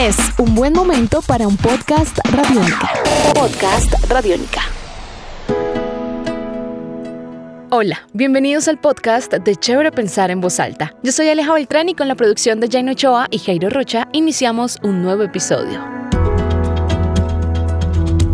Es un buen momento para un podcast radiónica. Podcast radiónica. Hola, bienvenidos al podcast de Chévere Pensar en Voz Alta. Yo soy Aleja Beltrán y con la producción de Jaino Ochoa y Jairo Rocha iniciamos un nuevo episodio.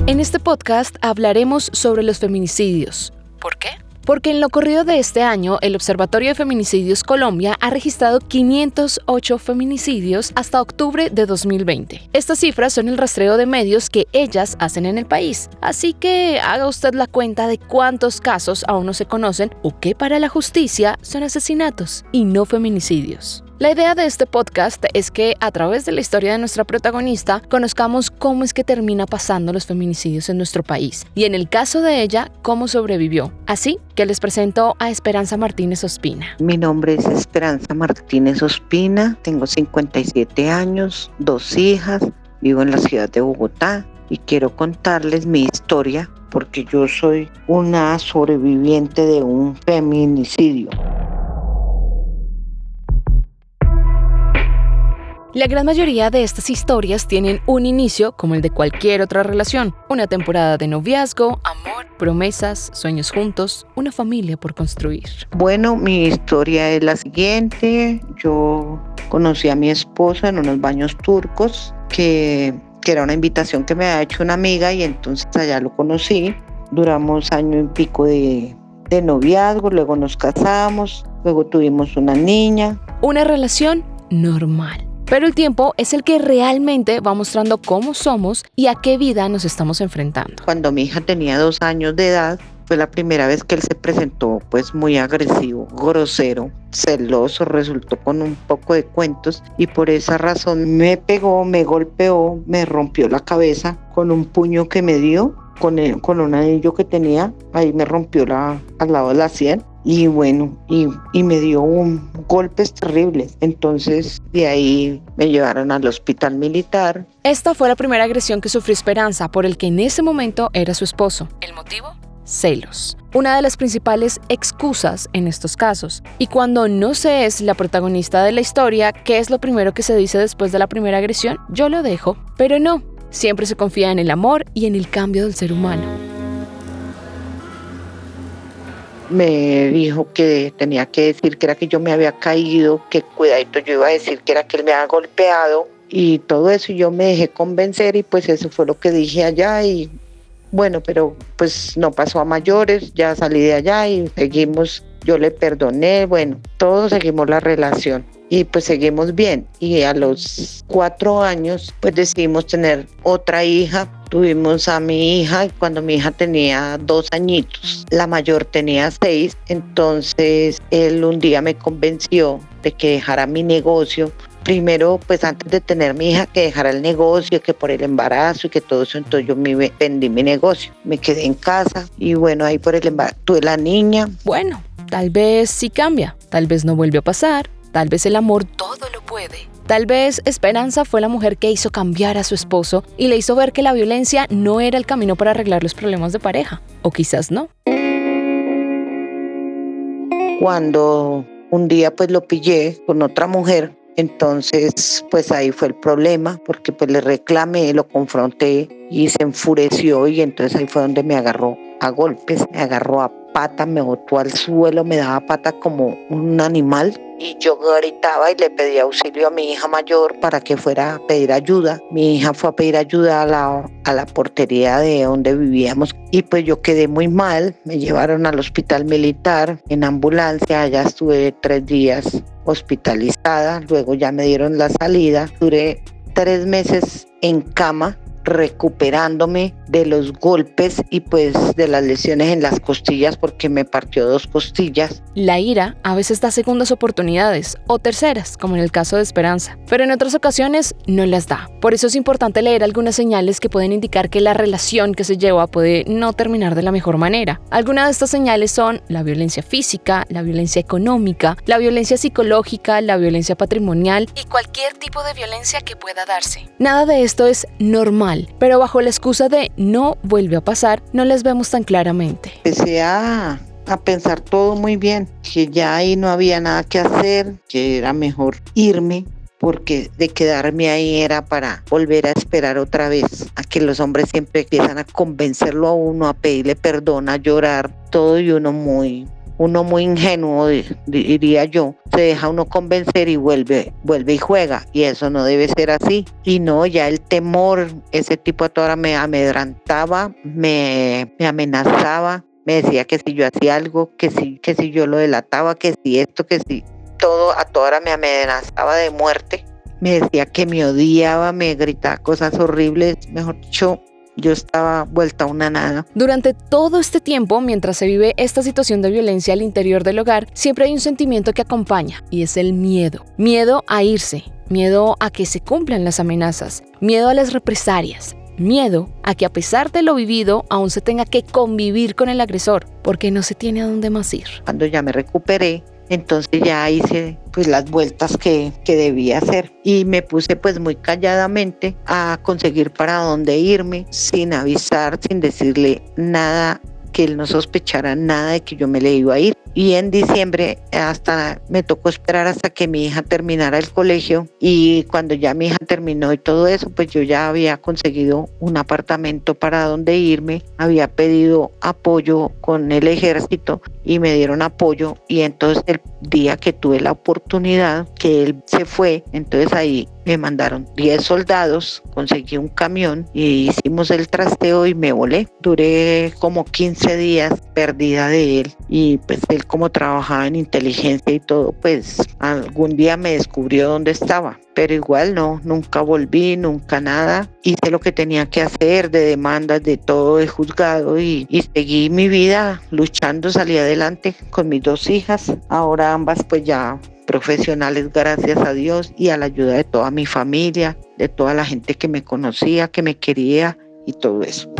En este podcast hablaremos sobre los feminicidios. ¿Por qué? Porque en lo corrido de este año, el Observatorio de Feminicidios Colombia ha registrado 508 feminicidios hasta octubre de 2020. Estas cifras son el rastreo de medios que ellas hacen en el país, así que haga usted la cuenta de cuántos casos aún no se conocen o que para la justicia son asesinatos y no feminicidios. La idea de este podcast es que a través de la historia de nuestra protagonista conozcamos cómo es que termina pasando los feminicidios en nuestro país y en el caso de ella, cómo sobrevivió. Así que les presento a Esperanza Martínez Ospina. Mi nombre es Esperanza Martínez Ospina, tengo 57 años, dos hijas, vivo en la ciudad de Bogotá y quiero contarles mi historia porque yo soy una sobreviviente de un feminicidio. La gran mayoría de estas historias tienen un inicio como el de cualquier otra relación, una temporada de noviazgo, amor, promesas, sueños juntos, una familia por construir. Bueno, mi historia es la siguiente. Yo conocí a mi esposo en unos baños turcos, que, que era una invitación que me había hecho una amiga y entonces allá lo conocí. Duramos año y pico de, de noviazgo, luego nos casamos, luego tuvimos una niña. Una relación normal pero el tiempo es el que realmente va mostrando cómo somos y a qué vida nos estamos enfrentando. Cuando mi hija tenía dos años de edad, fue la primera vez que él se presentó pues muy agresivo, grosero, celoso, resultó con un poco de cuentos y por esa razón me pegó, me golpeó, me rompió la cabeza con un puño que me dio, con, con un anillo que tenía, ahí me rompió la, al lado de la sien y bueno, y, y, me dio un golpes terribles. Entonces de ahí me llevaron al hospital militar. Esta fue la primera agresión que sufrió Esperanza por el que en ese momento era su esposo. ¿El motivo? Celos. Una de las principales excusas en estos casos. Y cuando no se es la protagonista de la historia, ¿qué es lo primero que se dice después de la primera agresión? Yo lo dejo. Pero no, siempre se confía en el amor y en el cambio del ser humano me dijo que tenía que decir que era que yo me había caído, que cuidadito yo iba a decir que era que él me había golpeado y todo eso yo me dejé convencer y pues eso fue lo que dije allá y bueno, pero pues no pasó a mayores, ya salí de allá y seguimos, yo le perdoné, bueno, todos seguimos la relación y pues seguimos bien. Y a los cuatro años pues decidimos tener otra hija. Tuvimos a mi hija cuando mi hija tenía dos añitos, la mayor tenía seis, entonces él un día me convenció de que dejara mi negocio primero, pues antes de tener mi hija, que dejara el negocio, que por el embarazo y que todo eso, entonces yo me vendí mi negocio. Me quedé en casa y bueno, ahí por el embarazo tuve la niña. Bueno, tal vez sí cambia, tal vez no vuelve a pasar, Tal vez el amor todo lo puede. Tal vez Esperanza fue la mujer que hizo cambiar a su esposo y le hizo ver que la violencia no era el camino para arreglar los problemas de pareja. O quizás no. Cuando un día pues lo pillé con otra mujer, entonces pues ahí fue el problema porque pues le reclamé, lo confronté y se enfureció y entonces ahí fue donde me agarró a golpes, me agarró a pata, me botó al suelo, me daba pata como un animal y yo gritaba y le pedí auxilio a mi hija mayor para que fuera a pedir ayuda. Mi hija fue a pedir ayuda a la, a la portería de donde vivíamos. Y pues yo quedé muy mal. Me llevaron al hospital militar en ambulancia, allá estuve tres días hospitalizada, luego ya me dieron la salida, duré tres meses en cama recuperándome de los golpes y pues de las lesiones en las costillas porque me partió dos costillas. La ira a veces da segundas oportunidades o terceras, como en el caso de Esperanza, pero en otras ocasiones no las da. Por eso es importante leer algunas señales que pueden indicar que la relación que se lleva puede no terminar de la mejor manera. Algunas de estas señales son la violencia física, la violencia económica, la violencia psicológica, la violencia patrimonial y cualquier tipo de violencia que pueda darse. Nada de esto es normal pero bajo la excusa de no vuelve a pasar, no les vemos tan claramente. Empecé a, a pensar todo muy bien, que ya ahí no había nada que hacer, que era mejor irme porque de quedarme ahí era para volver a esperar otra vez a que los hombres siempre empiezan a convencerlo a uno, a pedirle perdón, a llorar, todo y uno muy uno muy ingenuo, diría yo, se deja uno convencer y vuelve, vuelve y juega. Y eso no debe ser así. Y no, ya el temor, ese tipo a toda hora me amedrantaba, me, me amenazaba, me decía que si yo hacía algo, que si, que si yo lo delataba, que si esto, que si todo, a toda hora me amenazaba de muerte. Me decía que me odiaba, me gritaba cosas horribles, mejor dicho, yo estaba vuelta a una nada. Durante todo este tiempo, mientras se vive esta situación de violencia al interior del hogar, siempre hay un sentimiento que acompaña y es el miedo. Miedo a irse, miedo a que se cumplan las amenazas, miedo a las represalias, miedo a que a pesar de lo vivido aún se tenga que convivir con el agresor, porque no se tiene a dónde más ir. Cuando ya me recuperé, entonces ya hice pues las vueltas que, que, debía hacer y me puse pues muy calladamente a conseguir para dónde irme sin avisar, sin decirle nada que él no sospechara nada de que yo me le iba a ir. Y en diciembre hasta me tocó esperar hasta que mi hija terminara el colegio. Y cuando ya mi hija terminó y todo eso, pues yo ya había conseguido un apartamento para donde irme, había pedido apoyo con el ejército y me dieron apoyo. Y entonces el día que tuve la oportunidad que él se fue, entonces ahí me mandaron 10 soldados, conseguí un camión y hicimos el trasteo y me volé. Duré como 15 días perdida de él. Y pues él como trabajaba en inteligencia y todo, pues algún día me descubrió dónde estaba. Pero igual no, nunca volví, nunca nada. Hice lo que tenía que hacer de demandas, de todo, de juzgado y, y seguí mi vida luchando, salí adelante con mis dos hijas. Ahora ambas pues ya profesionales, gracias a Dios, y a la ayuda de toda mi familia, de toda la gente que me conocía, que me quería y todo eso.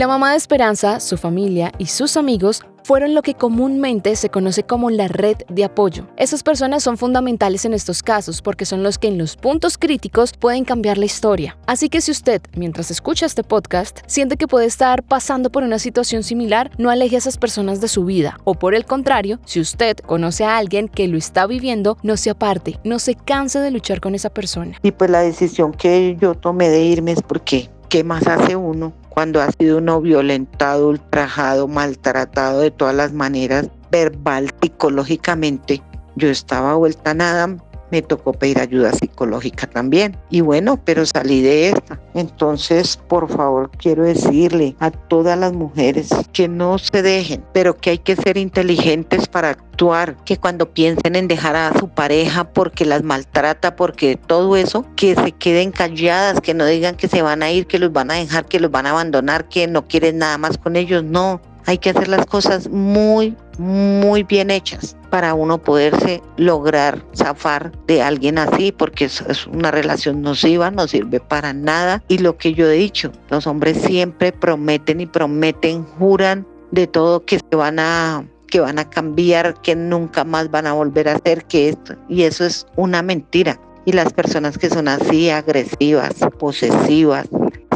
La mamá de Esperanza, su familia y sus amigos fueron lo que comúnmente se conoce como la red de apoyo. Esas personas son fundamentales en estos casos porque son los que en los puntos críticos pueden cambiar la historia. Así que si usted, mientras escucha este podcast, siente que puede estar pasando por una situación similar, no aleje a esas personas de su vida. O por el contrario, si usted conoce a alguien que lo está viviendo, no se aparte, no se canse de luchar con esa persona. Y pues la decisión que yo tomé de irme es porque, ¿qué más hace uno? cuando ha sido uno violentado, ultrajado, maltratado de todas las maneras, verbal, psicológicamente. Yo estaba vuelta nada, me tocó pedir ayuda psicológica también. Y bueno, pero salí de esta. Entonces, por favor, quiero decirle a todas las mujeres que no se dejen, pero que hay que ser inteligentes para actuar, que cuando piensen en dejar a su pareja porque las maltrata, porque todo eso, que se queden calladas, que no digan que se van a ir, que los van a dejar, que los van a abandonar, que no quieren nada más con ellos. No, hay que hacer las cosas muy, muy bien hechas para uno poderse lograr zafar de alguien así, porque es, es, una relación nociva, no sirve para nada. Y lo que yo he dicho, los hombres siempre prometen y prometen, juran de todo que se van a que van a cambiar, que nunca más van a volver a hacer que esto. Y eso es una mentira. Y las personas que son así, agresivas, posesivas,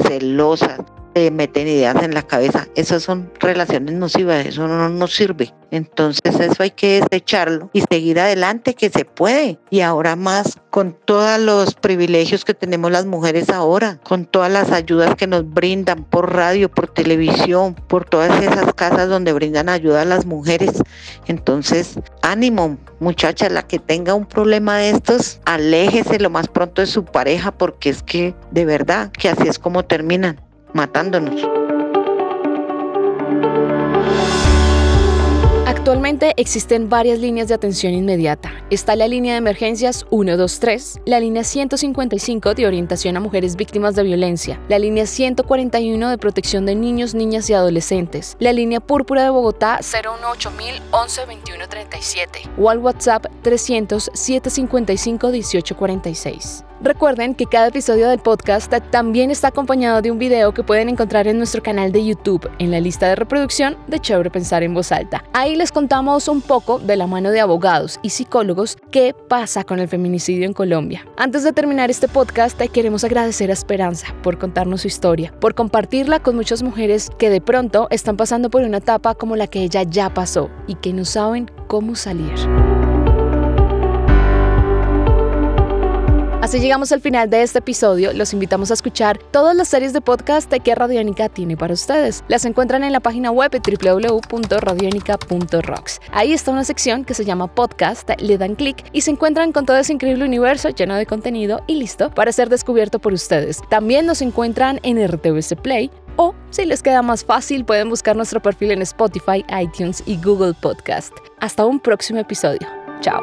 celosas, se meten ideas en la cabeza. Esas son relaciones nocivas, eso no nos sirve. Entonces eso hay que desecharlo y seguir adelante que se puede. Y ahora más con todos los privilegios que tenemos las mujeres ahora, con todas las ayudas que nos brindan por radio, por televisión, por todas esas casas donde brindan ayuda a las mujeres. Entonces, ánimo, muchacha, la que tenga un problema de estos, aléjese lo más pronto de su pareja porque es que de verdad que así es como terminan matándonos. Actualmente existen varias líneas de atención inmediata. Está la línea de emergencias 123, la línea 155 de orientación a mujeres víctimas de violencia, la línea 141 de protección de niños, niñas y adolescentes, la línea púrpura de Bogotá 018 11 o al WhatsApp 300 755 1846. Recuerden que cada episodio del podcast también está acompañado de un video que pueden encontrar en nuestro canal de YouTube en la lista de reproducción de Chévere Pensar en Voz Alta. Ahí les contamos un poco de la mano de abogados y psicólogos qué pasa con el feminicidio en Colombia. Antes de terminar este podcast, queremos agradecer a Esperanza por contarnos su historia, por compartirla con muchas mujeres que de pronto están pasando por una etapa como la que ella ya pasó y que no saben cómo salir. Así llegamos al final de este episodio. Los invitamos a escuchar todas las series de podcast que Radiónica tiene para ustedes. Las encuentran en la página web www.radionica.rocks. Ahí está una sección que se llama podcast, le dan clic y se encuentran con todo ese increíble universo lleno de contenido y listo para ser descubierto por ustedes. También nos encuentran en RTVC Play, o, si les queda más fácil, pueden buscar nuestro perfil en Spotify, iTunes y Google Podcast. Hasta un próximo episodio. Chao.